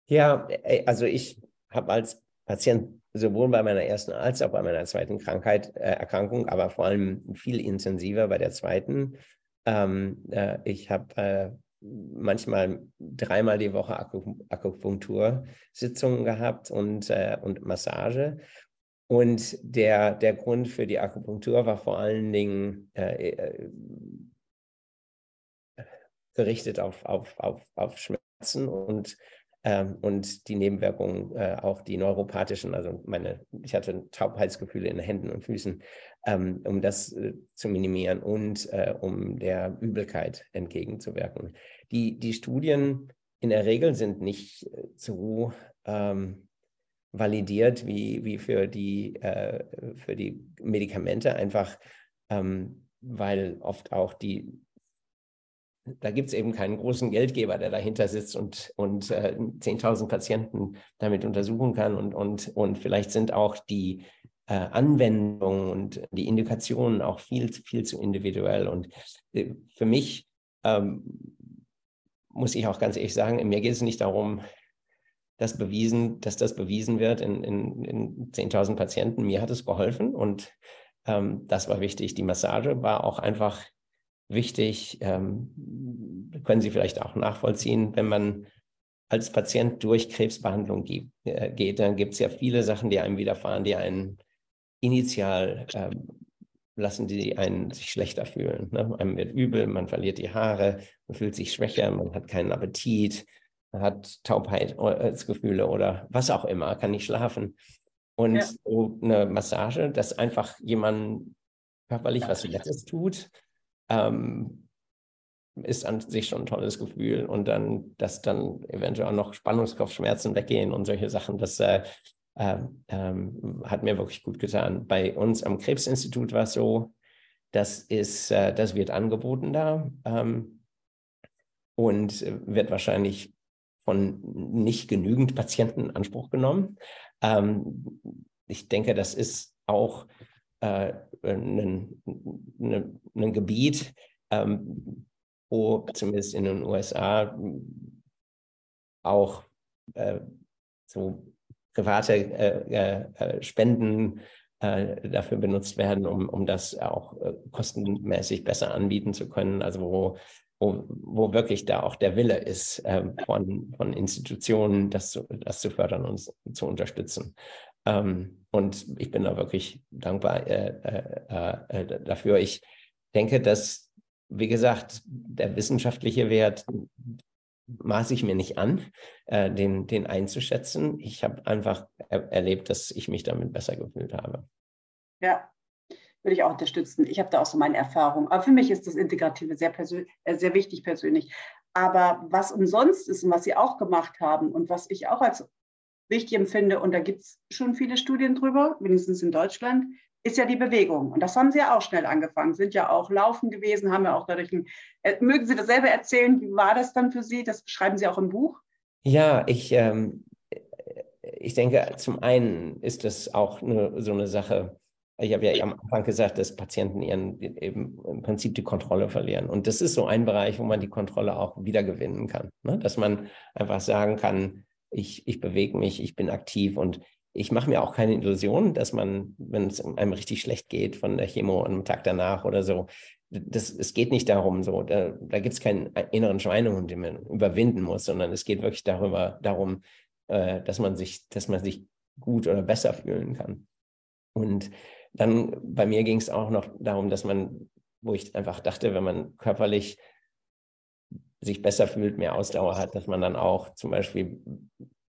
Ja, äh, also ich habe als Patient sowohl bei meiner ersten als auch bei meiner zweiten Krankheit, äh, Erkrankung, aber vor allem viel intensiver bei der zweiten. Ähm, äh, ich habe äh, manchmal dreimal die Woche Akupunktursitzungen gehabt und, äh, und Massage. Und der, der Grund für die Akupunktur war vor allen Dingen äh, äh, gerichtet auf, auf, auf, auf Schmerzen und ähm, und die Nebenwirkungen, äh, auch die neuropathischen, also meine, ich hatte Taubheitsgefühle in den Händen und Füßen, ähm, um das äh, zu minimieren und äh, um der Übelkeit entgegenzuwirken. Die, die Studien in der Regel sind nicht äh, so ähm, validiert wie, wie für, die, äh, für die Medikamente, einfach ähm, weil oft auch die da gibt es eben keinen großen Geldgeber, der dahinter sitzt und, und äh, 10.000 Patienten damit untersuchen kann. Und, und, und vielleicht sind auch die äh, Anwendungen und die Indikationen auch viel, viel zu individuell. Und äh, für mich ähm, muss ich auch ganz ehrlich sagen, mir geht es nicht darum, dass, bewiesen, dass das bewiesen wird in, in, in 10.000 Patienten. Mir hat es geholfen und ähm, das war wichtig. Die Massage war auch einfach wichtig, ähm, können Sie vielleicht auch nachvollziehen, wenn man als Patient durch Krebsbehandlung geht, äh, geht dann gibt es ja viele Sachen, die einem widerfahren, die einen initial ähm, lassen die einen sich schlechter fühlen. Ne? Einem wird übel, man verliert die Haare, man fühlt sich schwächer, man hat keinen Appetit, man hat Taubheitsgefühle oder was auch immer, kann nicht schlafen. Und ja. so eine Massage, dass einfach jemand körperlich was Nettes tut, ähm, ist an sich schon ein tolles Gefühl. Und dann, dass dann eventuell auch noch Spannungskopfschmerzen weggehen und solche Sachen, das äh, äh, hat mir wirklich gut getan. Bei uns am Krebsinstitut war es so, das ist, äh, das wird angeboten da ähm, und wird wahrscheinlich von nicht genügend Patienten in Anspruch genommen. Ähm, ich denke, das ist auch äh, ein, ein, ein Gebiet, ähm, wo zumindest in den USA auch äh, so private äh, äh, Spenden äh, dafür benutzt werden, um, um das auch äh, kostenmäßig besser anbieten zu können. Also wo, wo, wo wirklich da auch der Wille ist, ähm, von, von Institutionen, das zu, das zu fördern und zu unterstützen. Ähm, und ich bin da wirklich dankbar äh, äh, äh, dafür. Ich denke, dass, wie gesagt, der wissenschaftliche Wert maße ich mir nicht an, äh, den, den einzuschätzen. Ich habe einfach er erlebt, dass ich mich damit besser gefühlt habe. Ja, würde ich auch unterstützen. Ich habe da auch so meine Erfahrung. Aber für mich ist das Integrative sehr, äh, sehr wichtig persönlich. Aber was umsonst ist und was Sie auch gemacht haben und was ich auch als wichtig empfinde, und da gibt es schon viele Studien drüber, mindestens in Deutschland, ist ja die Bewegung. Und das haben Sie ja auch schnell angefangen, sind ja auch laufen gewesen, haben ja auch dadurch ein, äh, mögen Sie das selber erzählen, wie war das dann für Sie? Das schreiben Sie auch im Buch? Ja, ich, ähm, ich denke, zum einen ist das auch eine, so eine Sache, ich habe ja am Anfang gesagt, dass Patienten ihren eben im Prinzip die Kontrolle verlieren. Und das ist so ein Bereich, wo man die Kontrolle auch wiedergewinnen kann. Ne? Dass man einfach sagen kann, ich, ich bewege mich, ich bin aktiv und ich mache mir auch keine Illusionen, dass man, wenn es einem richtig schlecht geht von der Chemo am Tag danach oder so, das, es geht nicht darum, so, da, da gibt es keinen inneren Schweinehund, den man überwinden muss, sondern es geht wirklich darüber, darum, äh, dass man sich, dass man sich gut oder besser fühlen kann. Und dann bei mir ging es auch noch darum, dass man, wo ich einfach dachte, wenn man körperlich sich besser fühlt, mehr Ausdauer hat, dass man dann auch zum Beispiel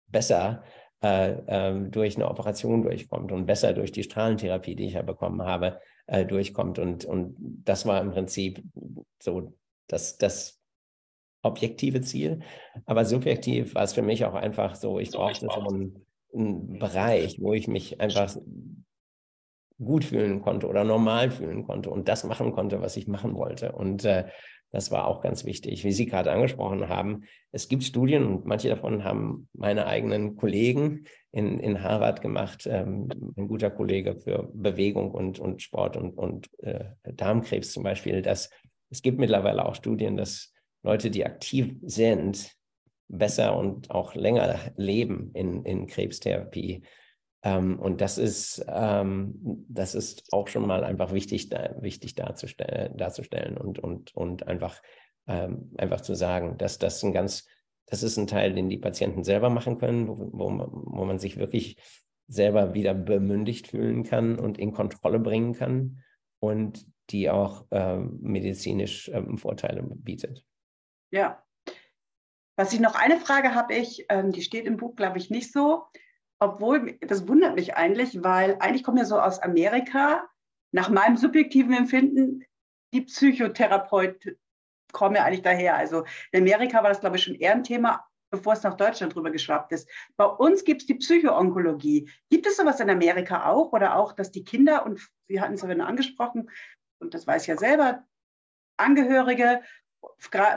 besser äh, äh, durch eine Operation durchkommt und besser durch die Strahlentherapie, die ich ja bekommen habe, äh, durchkommt. Und, und das war im Prinzip so das, das objektive Ziel. Aber subjektiv war es für mich auch einfach so, ich brauchte so einen, einen Bereich, wo ich mich einfach gut fühlen konnte oder normal fühlen konnte und das machen konnte, was ich machen wollte. Und äh, das war auch ganz wichtig. Wie Sie gerade angesprochen haben, es gibt Studien und manche davon haben meine eigenen Kollegen in, in Harvard gemacht, ähm, ein guter Kollege für Bewegung und, und Sport und, und äh, Darmkrebs zum Beispiel, dass es gibt mittlerweile auch Studien, dass Leute, die aktiv sind, besser und auch länger leben in, in Krebstherapie ähm, und das ist, ähm, das ist auch schon mal einfach wichtig, da, wichtig darzustellen, darzustellen und, und, und einfach, ähm, einfach zu sagen, dass das ein ganz, das ist ein Teil, den die Patienten selber machen können, wo, wo, wo man sich wirklich selber wieder bemündigt fühlen kann und in Kontrolle bringen kann und die auch ähm, medizinisch ähm, Vorteile bietet. Ja, Was ich noch eine Frage habe ich, ähm, die steht im Buch, glaube ich, nicht so. Obwohl, das wundert mich eigentlich, weil eigentlich kommen ja so aus Amerika, nach meinem subjektiven Empfinden, die Psychotherapeuten kommen ja eigentlich daher. Also in Amerika war das, glaube ich, schon eher ein Thema, bevor es nach Deutschland drüber geschwappt ist. Bei uns gibt es die Psychoonkologie. Gibt es sowas in Amerika auch? Oder auch, dass die Kinder, und Sie hatten es ja angesprochen, und das weiß ich ja selber, Angehörige,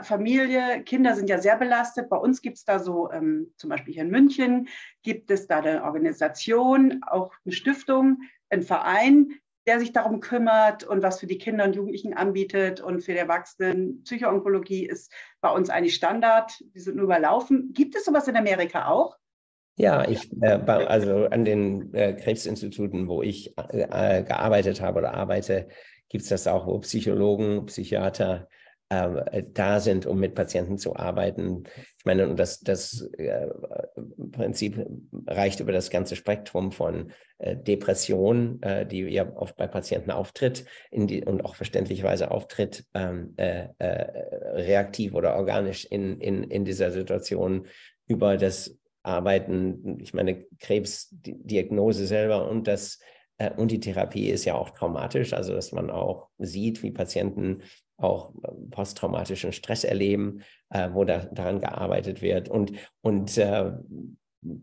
Familie, Kinder sind ja sehr belastet. Bei uns gibt es da so, ähm, zum Beispiel hier in München, gibt es da eine Organisation, auch eine Stiftung, ein Verein, der sich darum kümmert und was für die Kinder und Jugendlichen anbietet und für die Erwachsenen. Psychoonkologie ist bei uns eigentlich Standard. Die sind nur überlaufen. Gibt es sowas in Amerika auch? Ja, ich, äh, also an den äh, Krebsinstituten, wo ich äh, gearbeitet habe oder arbeite, gibt es das auch, wo Psychologen, Psychiater äh, da sind, um mit Patienten zu arbeiten. Ich meine, und das, das äh, Prinzip reicht über das ganze Spektrum von äh, Depression, äh, die ja oft bei Patienten auftritt die, und auch verständlicherweise auftritt, ähm, äh, äh, reaktiv oder organisch in, in, in dieser Situation über das Arbeiten, ich meine, Krebsdiagnose selber und das und die Therapie ist ja auch traumatisch, also dass man auch sieht, wie Patienten auch ähm, posttraumatischen Stress erleben, äh, wo da, daran gearbeitet wird. Und, und äh,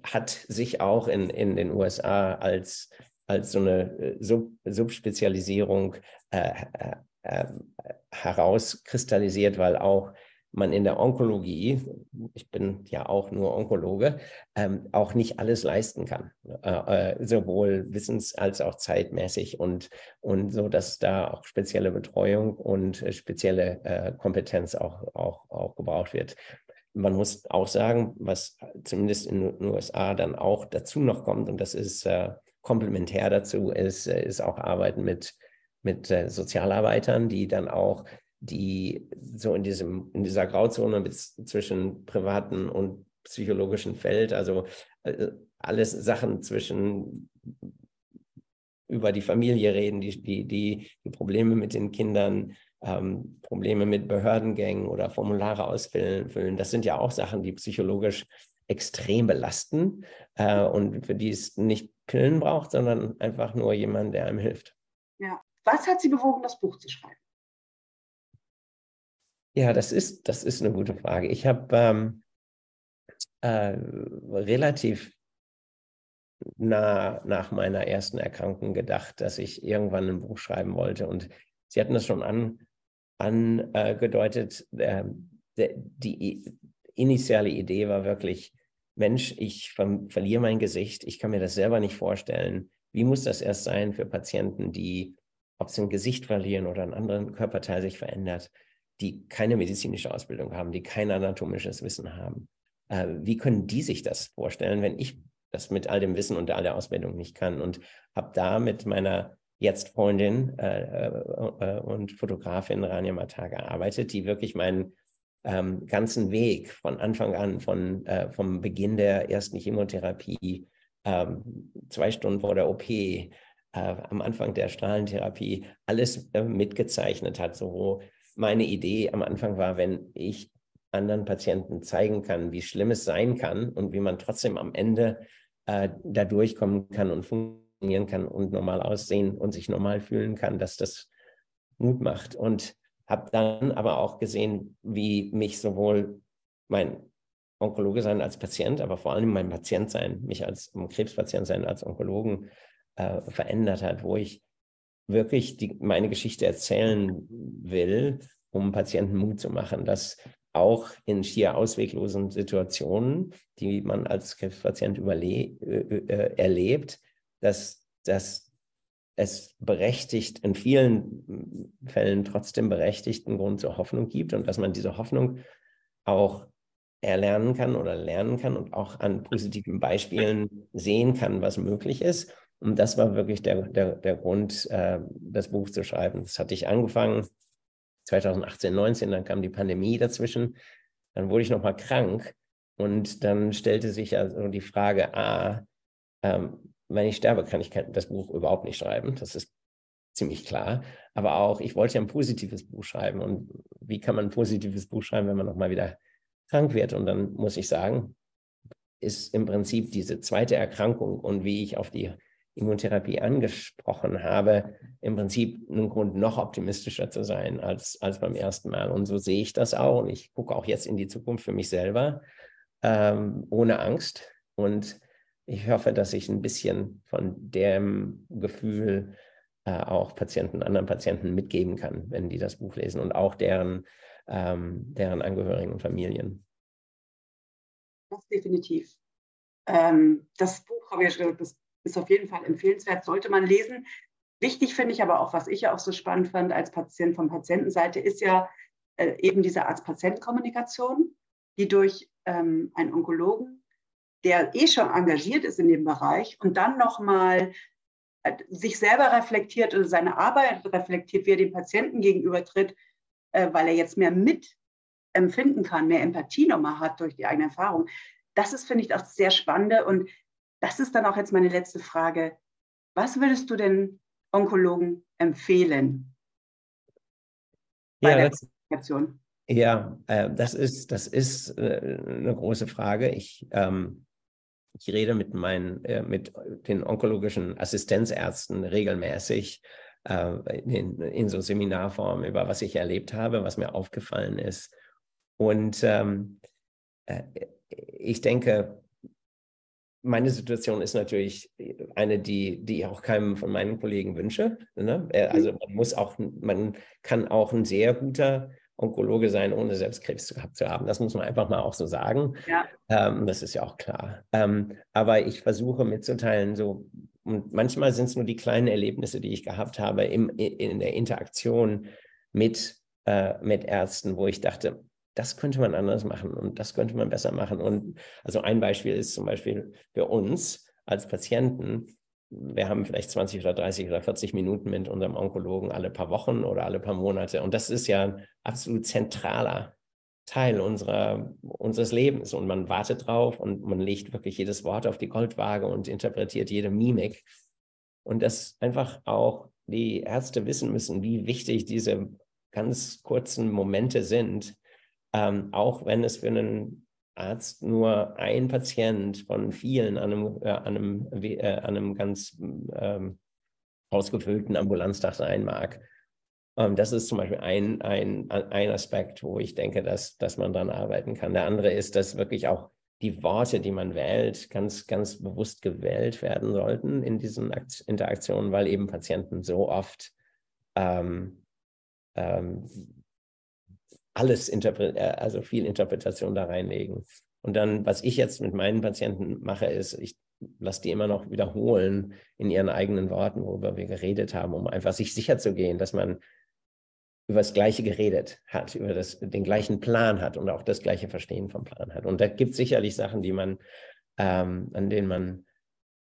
hat sich auch in, in den USA als, als so eine äh, Sub, Subspezialisierung äh, äh, äh, herauskristallisiert, weil auch man in der Onkologie, ich bin ja auch nur Onkologe, ähm, auch nicht alles leisten kann, äh, äh, sowohl wissens- als auch zeitmäßig und, und so, dass da auch spezielle Betreuung und äh, spezielle äh, Kompetenz auch, auch, auch gebraucht wird. Man muss auch sagen, was zumindest in den USA dann auch dazu noch kommt, und das ist äh, komplementär dazu, ist, äh, ist auch Arbeiten mit, mit Sozialarbeitern, die dann auch die so in diesem, in dieser Grauzone zwischen privaten und psychologischen Feld, also äh, alles Sachen zwischen über die Familie reden, die, die, die, die Probleme mit den Kindern, ähm, Probleme mit Behördengängen oder Formulare ausfüllen, das sind ja auch Sachen, die psychologisch extrem belasten äh, und für die es nicht Pillen braucht, sondern einfach nur jemand, der einem hilft. Ja. Was hat Sie bewogen, das Buch zu schreiben? Ja, das ist, das ist eine gute Frage. Ich habe ähm, äh, relativ nah nach meiner ersten Erkrankung gedacht, dass ich irgendwann ein Buch schreiben wollte. Und Sie hatten das schon angedeutet. An, äh, die initiale Idee war wirklich, Mensch, ich ver verliere mein Gesicht, ich kann mir das selber nicht vorstellen. Wie muss das erst sein für Patienten, die, ob sie ein Gesicht verlieren oder einen anderen Körperteil sich verändert, die keine medizinische Ausbildung haben, die kein anatomisches Wissen haben. Äh, wie können die sich das vorstellen, wenn ich das mit all dem Wissen und all der Ausbildung nicht kann? Und habe da mit meiner jetzt Freundin äh, äh, und Fotografin Rania Mata gearbeitet, die wirklich meinen ähm, ganzen Weg von Anfang an, von, äh, vom Beginn der ersten Chemotherapie, ähm, zwei Stunden vor der OP, äh, am Anfang der Strahlentherapie, alles äh, mitgezeichnet hat, so meine Idee am Anfang war, wenn ich anderen Patienten zeigen kann, wie schlimm es sein kann und wie man trotzdem am Ende äh, da durchkommen kann und funktionieren kann und normal aussehen und sich normal fühlen kann, dass das Mut macht. Und habe dann aber auch gesehen, wie mich sowohl mein Onkologe sein als Patient, aber vor allem mein Patient sein, mich als Krebspatient sein als Onkologen äh, verändert hat, wo ich wirklich die, meine Geschichte erzählen will, um Patienten Mut zu machen, dass auch in schier ausweglosen Situationen, die man als Krebspatient äh, äh, erlebt, dass, dass es berechtigt, in vielen Fällen trotzdem berechtigten Grund zur Hoffnung gibt und dass man diese Hoffnung auch erlernen kann oder lernen kann und auch an positiven Beispielen sehen kann, was möglich ist und das war wirklich der, der, der Grund, äh, das Buch zu schreiben. Das hatte ich angefangen 2018, 19, dann kam die Pandemie dazwischen. Dann wurde ich nochmal krank und dann stellte sich also die Frage, ah, ähm, wenn ich sterbe, kann ich das Buch überhaupt nicht schreiben. Das ist ziemlich klar. Aber auch, ich wollte ja ein positives Buch schreiben. Und wie kann man ein positives Buch schreiben, wenn man nochmal wieder krank wird. Und dann muss ich sagen, ist im Prinzip diese zweite Erkrankung und wie ich auf die Immuntherapie angesprochen habe, im Prinzip ein Grund, noch optimistischer zu sein als, als beim ersten Mal. Und so sehe ich das auch. Und ich gucke auch jetzt in die Zukunft für mich selber ähm, ohne Angst. Und ich hoffe, dass ich ein bisschen von dem Gefühl äh, auch Patienten, anderen Patienten mitgeben kann, wenn die das Buch lesen und auch deren, ähm, deren Angehörigen und Familien. Das definitiv. Ähm, das Buch habe ich ja schon gesagt, das ist auf jeden Fall empfehlenswert, sollte man lesen. Wichtig finde ich aber auch, was ich ja auch so spannend fand als Patient von Patientenseite, ist ja äh, eben diese Arzt-Patient-Kommunikation, die durch ähm, einen Onkologen, der eh schon engagiert ist in dem Bereich und dann nochmal äh, sich selber reflektiert oder seine Arbeit reflektiert, wie er dem Patienten gegenübertritt, äh, weil er jetzt mehr mitempfinden kann, mehr Empathie nochmal hat durch die eigene Erfahrung. Das ist, finde ich, auch sehr spannend und das ist dann auch jetzt meine letzte Frage. Was würdest du den Onkologen empfehlen? Ja, das, ja äh, das ist, das ist äh, eine große Frage. Ich, ähm, ich rede mit, meinen, äh, mit den onkologischen Assistenzärzten regelmäßig äh, in, in, so Seminarform über was ich erlebt habe, was mir aufgefallen ist. Und ähm, äh, ich denke, meine Situation ist natürlich eine, die, die ich auch keinem von meinen Kollegen wünsche. Ne? Äh, also mhm. man muss auch, man kann auch ein sehr guter Onkologe sein, ohne selbst Krebs gehabt zu haben. Das muss man einfach mal auch so sagen. Ja. Ähm, das ist ja auch klar. Ähm, aber ich versuche mitzuteilen, so, und manchmal sind es nur die kleinen Erlebnisse, die ich gehabt habe im, in der Interaktion mit, äh, mit Ärzten, wo ich dachte, das könnte man anders machen und das könnte man besser machen. Und also ein Beispiel ist zum Beispiel für uns als Patienten, wir haben vielleicht 20 oder 30 oder 40 Minuten mit unserem Onkologen alle paar Wochen oder alle paar Monate. Und das ist ja ein absolut zentraler Teil unserer, unseres Lebens. Und man wartet drauf und man legt wirklich jedes Wort auf die Goldwaage und interpretiert jede Mimik. Und dass einfach auch die Ärzte wissen müssen, wie wichtig diese ganz kurzen Momente sind, ähm, auch wenn es für einen Arzt nur ein Patient von vielen an einem, äh, an einem, äh, an einem ganz ähm, ausgefüllten Ambulanztag sein mag. Ähm, das ist zum Beispiel ein, ein, ein Aspekt, wo ich denke, dass, dass man daran arbeiten kann. Der andere ist, dass wirklich auch die Worte, die man wählt, ganz, ganz bewusst gewählt werden sollten in diesen Interaktionen, weil eben Patienten so oft ähm, ähm, alles, äh, also viel Interpretation da reinlegen. Und dann, was ich jetzt mit meinen Patienten mache, ist, ich lasse die immer noch wiederholen in ihren eigenen Worten, worüber wir geredet haben, um einfach sich sicher zu gehen, dass man über das Gleiche geredet hat, über das, den gleichen Plan hat und auch das gleiche Verstehen vom Plan hat. Und da gibt es sicherlich Sachen, die man, ähm, an denen man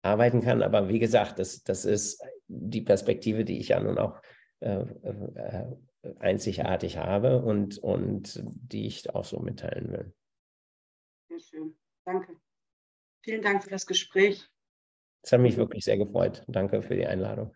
arbeiten kann. Aber wie gesagt, das, das ist die Perspektive, die ich ja nun auch äh, äh, einzigartig habe und, und die ich auch so mitteilen will. Sehr schön. Danke. Vielen Dank für das Gespräch. Es hat mich wirklich sehr gefreut. Danke für die Einladung.